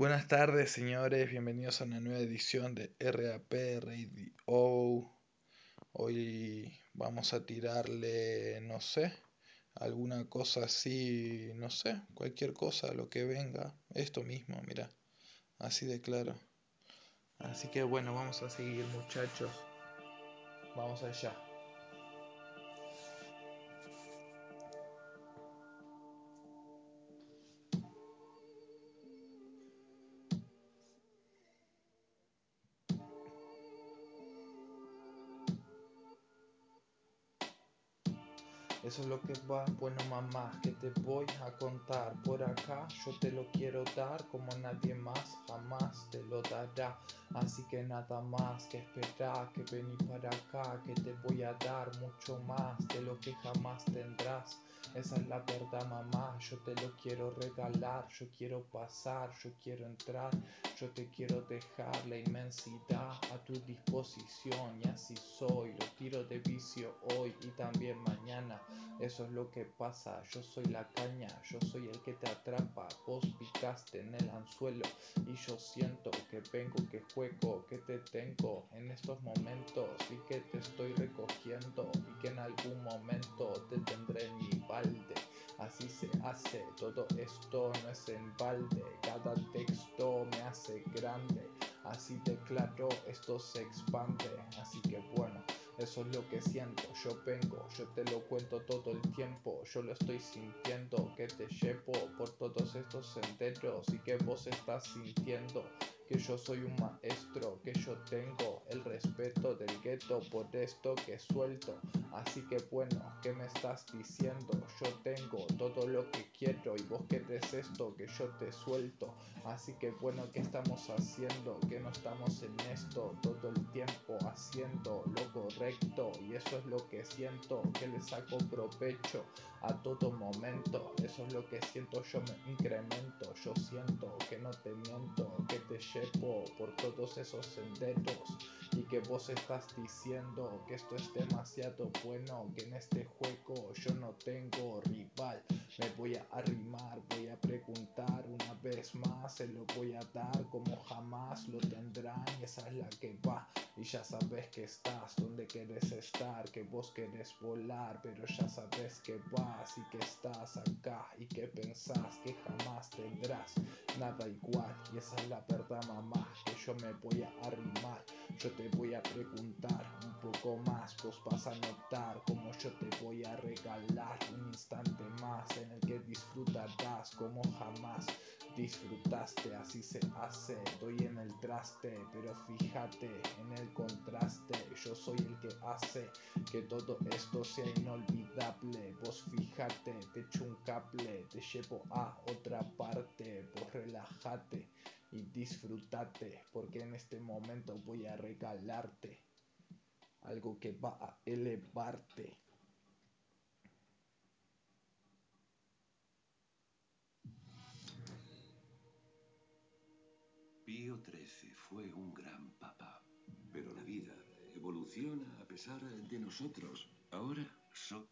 Buenas tardes, señores. Bienvenidos a una nueva edición de RAP Radio. Hoy vamos a tirarle, no sé, alguna cosa así, no sé, cualquier cosa, lo que venga. Esto mismo, mira, así de claro. Así que bueno, vamos a seguir, muchachos. Vamos allá. Eso es lo que va, bueno mamá, que te voy a contar. Por acá yo te lo quiero dar como nadie más jamás te lo dará. Así que nada más que esperar que vení para acá, que te voy a dar mucho más de lo que jamás tendrás. Esa es la verdad, mamá. Yo te lo quiero regalar. Yo quiero pasar, yo quiero entrar. Yo te quiero dejar la inmensidad a tu disposición. Y así soy. Lo tiro de vicio hoy y también mañana. Eso es lo que pasa. Yo soy la caña. Yo soy el que te atrapa. Vos picaste en el anzuelo. Y yo siento que vengo, que juego, que te tengo en estos momentos. Y que te estoy recogiendo. Y que en algún momento te tendré en mi Así se hace, todo esto no es en balde, cada texto me hace grande. Así de claro, esto se expande. Así que bueno, eso es lo que siento. Yo vengo, yo te lo cuento todo el tiempo. Yo lo estoy sintiendo, que te llevo por todos estos senderos y que vos estás sintiendo que yo soy un maestro, que yo tengo el respeto del gueto por esto que suelto. Así que bueno, ¿qué me estás diciendo? Yo tengo todo lo que quiero y vos querés esto que yo te suelto. Así que bueno, ¿qué estamos haciendo? Que no estamos en esto todo el tiempo haciendo lo correcto y eso es lo que siento, que le saco provecho a todo momento. Eso es lo que siento, yo me incremento, yo siento que no te miento, que te llevo por todos esos senderos y que vos estás diciendo que esto es demasiado bueno, que en este juego yo no tengo rival. Me voy a arrimar, voy a preguntar una vez más, se lo voy a dar como jamás lo tendrán. Esa es la que va y ya sabes que estás donde quieres estar, que vos querés volar, pero ya sabes que vas y que estás acá y que pensás que jamás tendrás nada igual. Y esa es la verdad, mamá, que yo me voy a arrimar. Yo te voy a preguntar un poco más, vos vas a como yo te voy a regalar un instante más en el que disfrutarás como jamás disfrutaste, así se hace, doy en el traste, pero fíjate en el contraste, yo soy el que hace que todo esto sea inolvidable, vos fíjate, te echo un cable, te llevo a otra parte, vos relájate y disfrútate, porque en este momento voy a regalarte algo que va a elevarte. Pío XIII fue un gran papa, pero la vida evoluciona a pesar de nosotros. Ahora so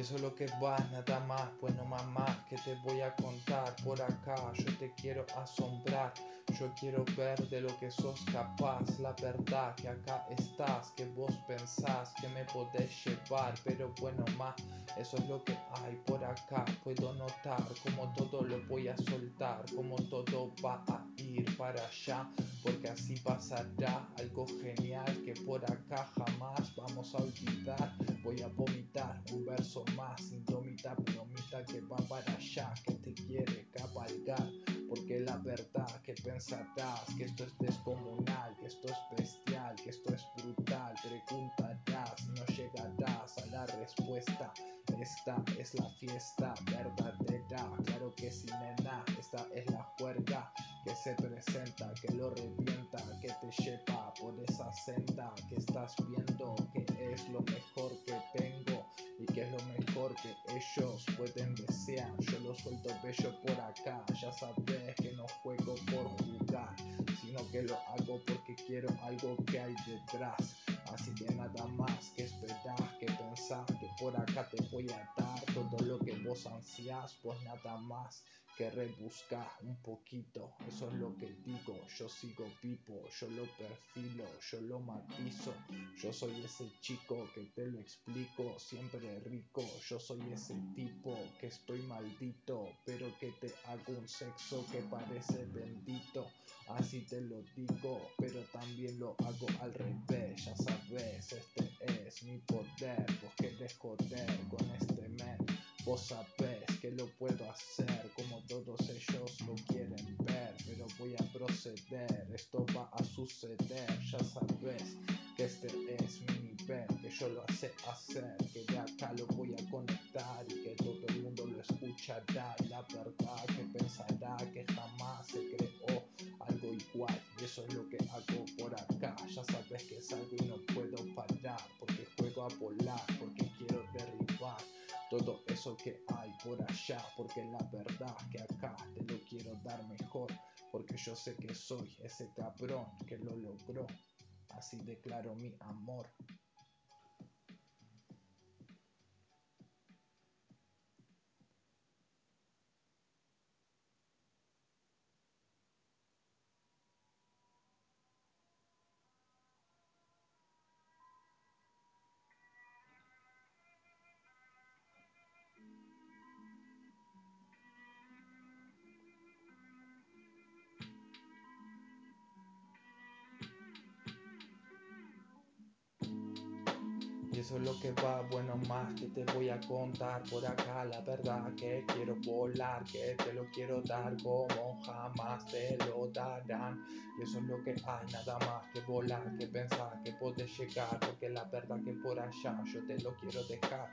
Eso es lo que va, nada más. Bueno, mamá, que te voy a contar por acá. Yo te quiero asombrar. Yo quiero ver de lo que sos capaz. La verdad que acá estás, que vos pensás que me podés llevar. Pero bueno, ma, eso es lo que hay por acá. Puedo notar como todo lo voy a soltar. Como todo va a ir para allá. Porque así pasará algo genial que por acá jamás vamos a olvidar. Voy a vomitar un verso más indómita, bromita que va para allá, que te quiere cabalgar. Porque la verdad que pensarás que esto es descomunal, que esto es bestial, que esto es brutal. Preguntarás no llegarás a la respuesta. Esta es la fiesta verdadera, claro que sí, nena, esta es la juerga que se presenta, que lo revienta, que te lleva por esa senda que estás viendo, que es lo mejor que tengo y que es lo mejor que ellos pueden desear. Yo lo suelto bello por acá, ya sabes que no juego por jugar, sino que lo hago porque quiero algo que hay detrás. Así que nada más que esperar, que pensar que por acá te voy a dar todo lo que vos ansias, pues nada más que rebuscar un poquito, eso es lo que digo, yo sigo vivo, yo lo perfilo, yo lo matizo, yo soy ese chico que te lo explico, siempre rico, yo soy ese tipo que estoy maldito, pero que te hago un sexo que parece bendito, así te lo digo, pero también lo hago al revés, ya sabes, este es mi poder, vos querés joder con este men, vos sabés suceder, ya sabes que este es mi nivel, que yo lo sé hacer, que de acá lo voy a conectar y que todo el mundo lo escuchará la verdad que pensará que jamás se creó algo igual. Y eso es lo que hago por acá, ya sabes que es algo y no puedo parar porque juego a volar, porque quiero derribar todo eso que hay por allá, porque la verdad que acá te lo quiero dar mejor, yo sé que soy ese cabrón que lo logró, así declaro mi amor. Eso es lo que va, bueno más que te voy a contar por acá la verdad que quiero volar, que te lo quiero dar como jamás te lo darán. Eso es lo que hay, nada más que volar, que pensar que puedes llegar, porque la verdad que por allá yo te lo quiero dejar.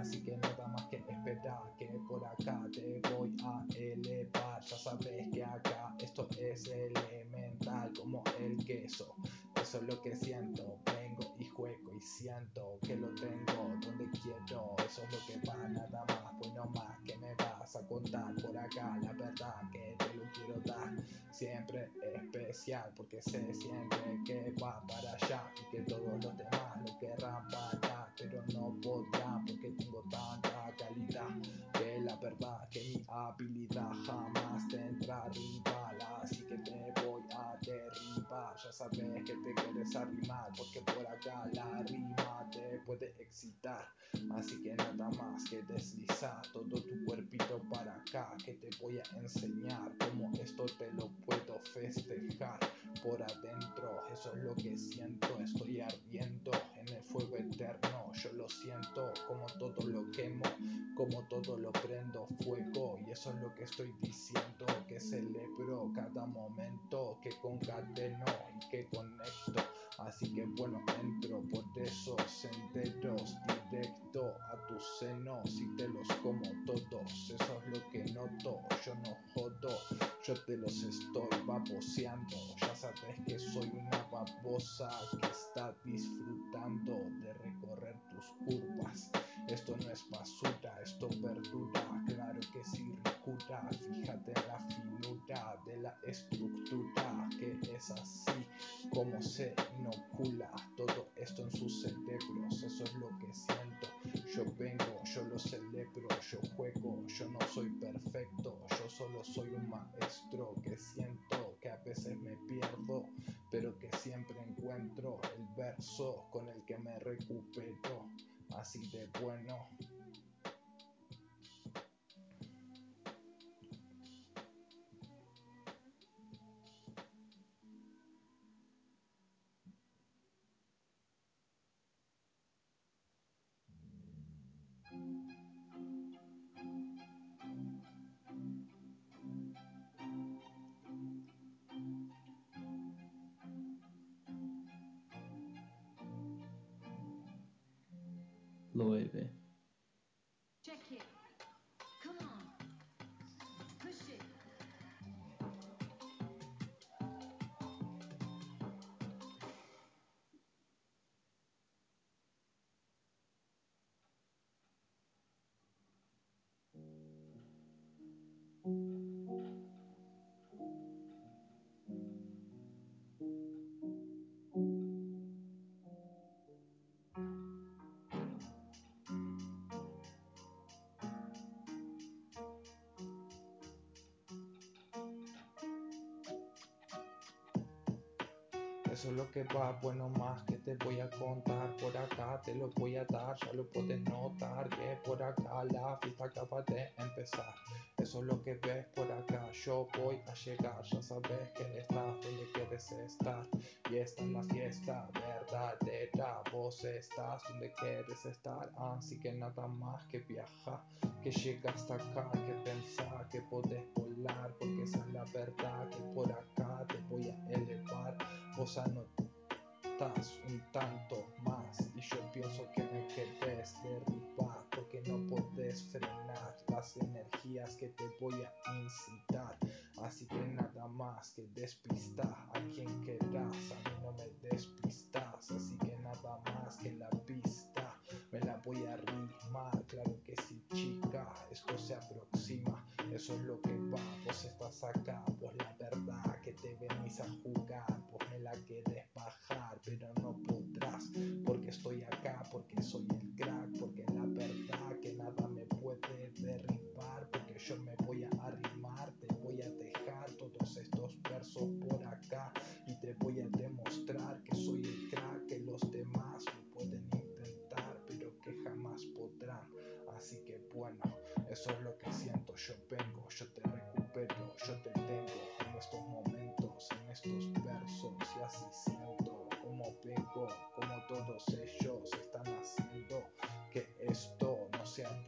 Así que nada más que esperar, que por acá te voy a elevar. Ya sabes que acá esto es elemental como el queso. Eso es lo que siento, vengo y siento que lo tengo donde quiero. Eso es lo que va, nada más, pues no más que me vas a contar por acá. La verdad que te lo quiero dar, siempre especial, porque sé siempre que va para allá y que todos los demás lo querrán parar, pero no podrán porque tengo tanta calidad que la verdad que mi habilidad jamás tendrá rival. Así que te voy a derribar, ya sabes que te quieres arrimar, porque por acá la rima te puede excitar. Así que nada más que deslizar todo tu cuerpito para acá, que te voy a enseñar cómo esto te lo puedo festejar por adentro. Eso es lo que siento, estoy ardiendo siento como todo lo quemo, como todo lo prendo fuego. Y eso es lo que estoy diciendo, que celebro cada momento, que concateno y que conecto. Así que bueno, entro por esos senderos directo a tus senos y te los como todos. Eso es lo que noto, yo no jodo, yo te los estoy baboseando. Ya sabes que soy una babosa que está disfrutando de recorrer tus curvas. Esto no es basura, esto verdura, claro que sí ricura. Fíjate la finura de la estructura que es así como se inocula todo esto en sus cerebros. Eso es lo que siento. Yo vengo, yo lo celebro, yo juego, yo no soy perfecto, yo solo soy un maestro que siento que a veces me pierdo, pero que siempre encuentro el verso con el que me recupero. Así de bueno. muy. Eso es lo que va, bueno más que te voy a contar por acá, te lo voy a dar, ya lo puedes notar que por acá la fiesta acaba de empezar. Eso es lo que ves por acá, yo voy a llegar, ya sabes que estás donde quieres estar. Y esta es la fiesta verdadera, vos estás donde quieres estar, así que nada más que viajar, que llega hasta acá, que pensar que podés volar, porque esa es la verdad, que por acá te voy a elevar. Vos anotas un tanto más. Y yo pienso que me querés derribar porque no podés frenar las energías que te voy a incitar. Así que nada más que despista a quien querás a mí no me despistas. Así que nada más que la pista me la voy a rimar claro que sí chica esto se aproxima eso es lo que va. Vos estás acá vos la verdad que te venís a jugar la quieres bajar, pero no podrás, porque estoy acá, porque soy el crack, porque la verdad que nada me puede derribar, porque yo me voy a arrimar, te voy a dejar todos estos versos por acá y te voy a demostrar que soy el crack, que los demás lo pueden intentar, pero que jamás podrán. Así que bueno, eso es lo que siento, yo vengo,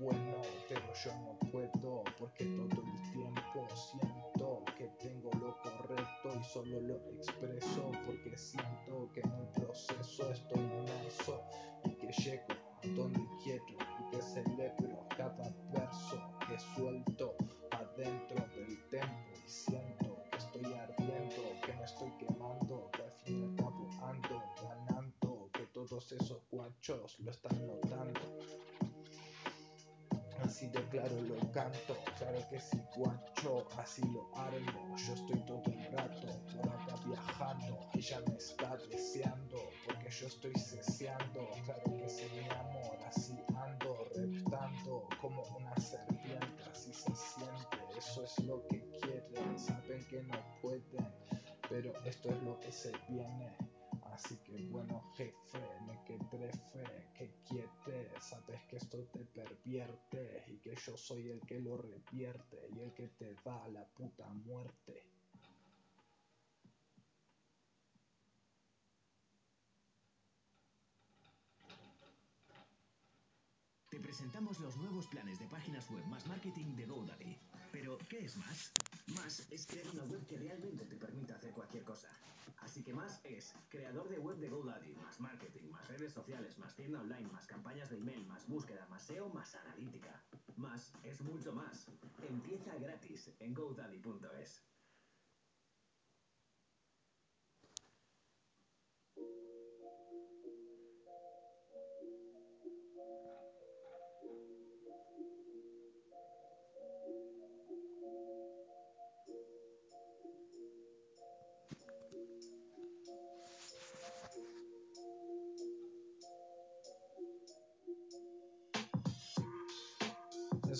bueno, pero yo no puedo porque todo el tiempo siento que tengo lo correcto y solo lo expreso porque siento que en el proceso estoy inmerso y que llego a donde quiero y que celebro cada verso que suelto adentro del tempo y siento que estoy ardiendo, que me estoy quemando, que al fin y al cabo ando ganando, que todos esos guachos lo están notando. Así de claro lo canto, claro que sí guacho, así lo armo, yo estoy todo el rato por acá viajando, ella me está deseando, porque yo estoy ceseando, claro que sí mi amor, así ando, reptando como una serpiente, así se siente, eso es lo que quieren, saben que no pueden, pero esto es lo que se viene. Así que bueno jefe, me que trefe, que quiete, sabes que esto te pervierte yo soy el que lo revierte y el que te da la puta muerte. Te presentamos los nuevos planes de páginas web más marketing de GoDaddy. Pero, ¿qué es más? Más es crear una web que realmente te permita hacer cualquier cosa. Así que más es creador de web de GoDaddy, más marketing, más redes sociales, más tienda online, más campañas de email, más búsqueda, más SEO, más analítica. Más es mucho más. Empieza gratis en godaddy.es.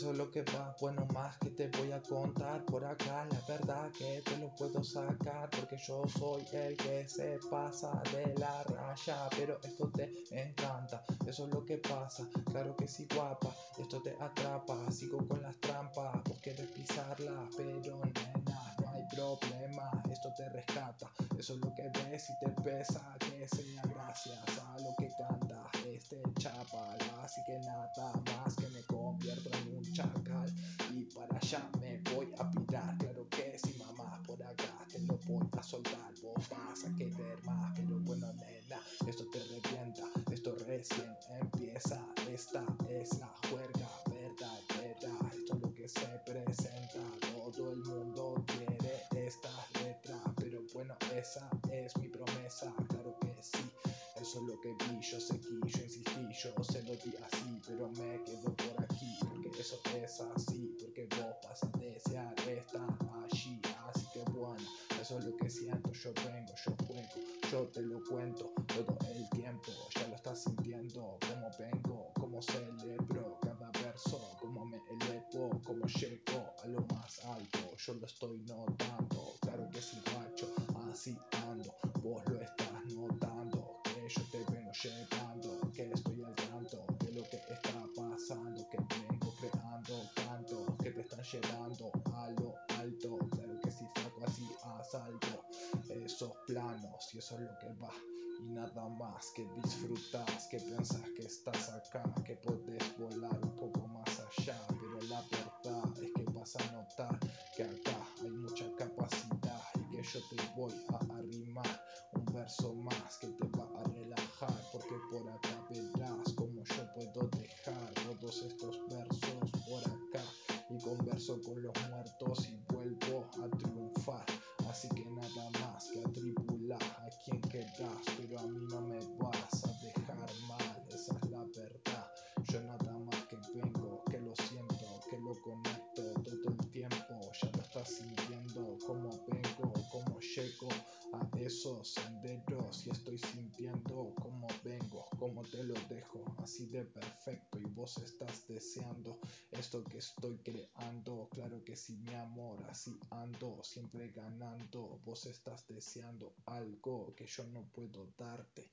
Eso es lo que va, bueno más que te voy a contar por acá, la verdad que te lo puedo sacar porque yo soy el que se pasa de la raya, pero esto te encanta, eso es lo que pasa, claro que sí guapa, esto te atrapa, sigo con las trampas, vos quieres pisarla, pero nena, problema, esto te rescata, eso es lo que ves y te pesa, que sea gracias a lo que canta este chapal, así que nada más que me convierto en un chacal. Y para allá me voy a pirar, claro que sí mamá, por acá te lo voy a soltar, vos vas a querer más, pero bueno nena, esto te revienta, esto recién empieza, esta es la juerga verdadera, esto es lo que se presenta, todo el mundo quiere esta letra, pero bueno esa es mi promesa, claro que sí, eso es lo que vi, yo seguí, yo insistí, yo se lo di así, pero me quedo por aquí, porque eso es así, porque vos vas a desear estar allí, así que bueno, eso es lo que siento, yo vengo, yo juego, yo te lo cuento todo el tiempo, ya lo estás sintiendo, como vengo, como celebro como me elevo, como llego a lo más alto. Yo lo estoy notando, claro que soy macho, así ando. Vos lo estás notando, que yo te vengo llegando, que estoy al tanto de lo que está pasando, que vengo creando cantos que te están llevando a lo alto. Claro que si saco así asalto esos planos y eso es lo que va. Y nada más que disfrutas, que pensás que estás acá, que con los muertos y vuelvo a triunfar. Así que nada más que atribular a quien quieras, pero a mí no me vas a dejar mal, esa es la verdad. Yo nada más que vengo, que lo siento, que lo conecto todo el tiempo, ya lo estás sintiendo, como vengo, como llego a esos senderos y estoy sintiendo como vengo, como te lo dejo, así de perfecto y vos estás deseando esto que estoy creando, claro que sí mi amor, así ando, siempre ganando, vos estás deseando algo que yo no puedo darte.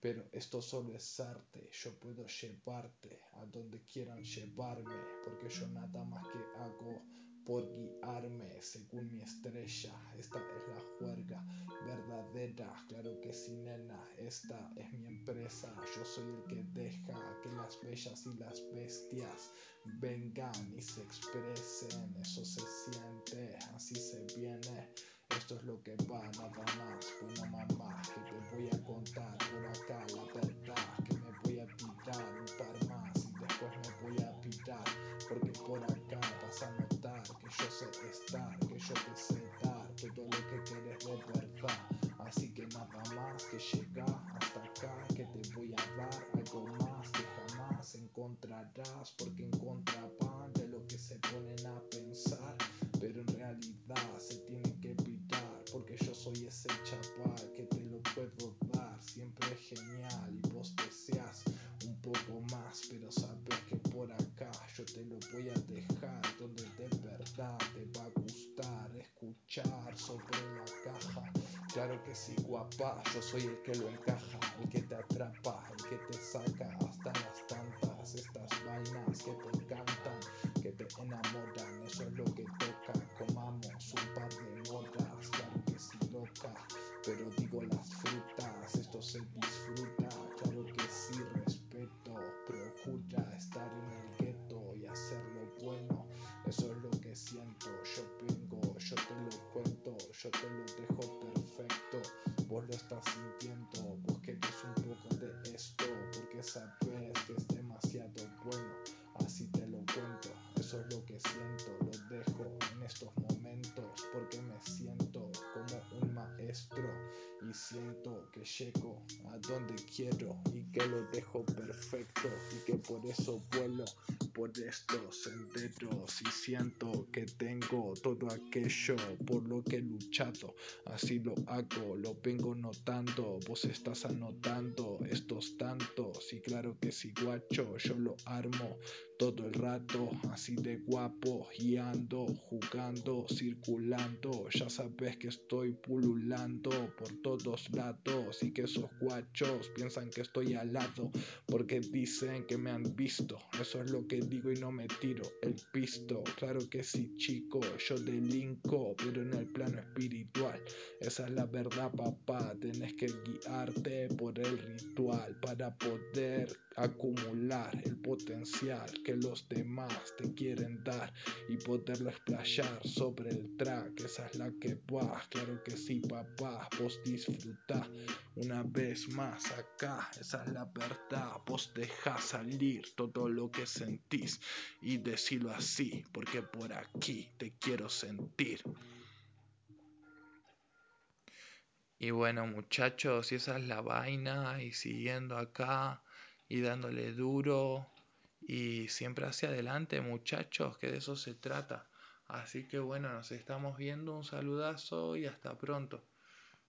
Pero esto solo es arte, yo puedo llevarte a donde quieran llevarme, porque yo nada más que hago por guiarme según mi estrella. Esta es la juerga verdadera, claro que sí, nena. Esta es mi empresa. Yo soy el que deja que las bellas y las bestias vengan y se expresen. Eso se siente, así se viene. Esto es lo que va, nada más. Bueno, mamá, que te voy a contar por acá la verdad. Que me voy a tirar un par más y después me voy a pirar. Porque por acá que yo sé estar, que yo te sé dar todo lo que quieres de verdad. Así que nada más que llega hasta acá, que te voy a dar algo más que jamás encontrarás. Porque en contra van de lo que se ponen a pensar, pero en realidad se tienen que pitar. Porque yo soy ese chaval que te lo puedo dar, siempre es genial y vos deseas un poco más, pero sabes que por acá yo te lo voy a dejar sobre la caja. Claro que sí, guapa, yo soy el que lo encaja, el que te atrapa, el que te saca hasta las tantas, estas vainas que te encantan, que te enamoran, eso es lo que toca, comamos un par de moras, claro que sí, loca, pero digo las frutas, esto se disfruta, yo te lo dejo perfecto, vos lo estás sintiendo, vos querés un poco de esto, porque sabes que es demasiado bueno, así te lo cuento, eso es lo que siento, lo dejo en estos momentos, porque me siento como un maestro y siento que llego a donde quiero que lo dejo perfecto y que por eso vuelo por estos senderos. Y siento que tengo todo aquello por lo que he luchado. Así lo hago, lo vengo notando, vos estás anotando estos tantos y claro que si guacho yo lo armo todo el rato. Así de guapo y ando jugando, circulando, ya sabes que estoy pululando por todos lados y que esos guachos piensan que estoy porque dicen que me han visto, eso es lo que digo y no me tiro el pisto, claro que sí chico, yo delinco, pero en el plano espiritual, esa es la verdad papá, tenés que guiarte por el ritual para poder acumular el potencial que los demás te quieren dar y poderlo explayar sobre el track, esa es la que va, claro que sí papá, vos disfruta una vez más acá, esa es la verdad, vos deja salir todo lo que sentís y decirlo así, porque por aquí te quiero sentir. Y bueno muchachos, y esa es la vaina, y siguiendo acá y dándole duro y siempre hacia adelante muchachos, que de eso se trata. Así que bueno, nos estamos viendo, un saludazo y hasta pronto.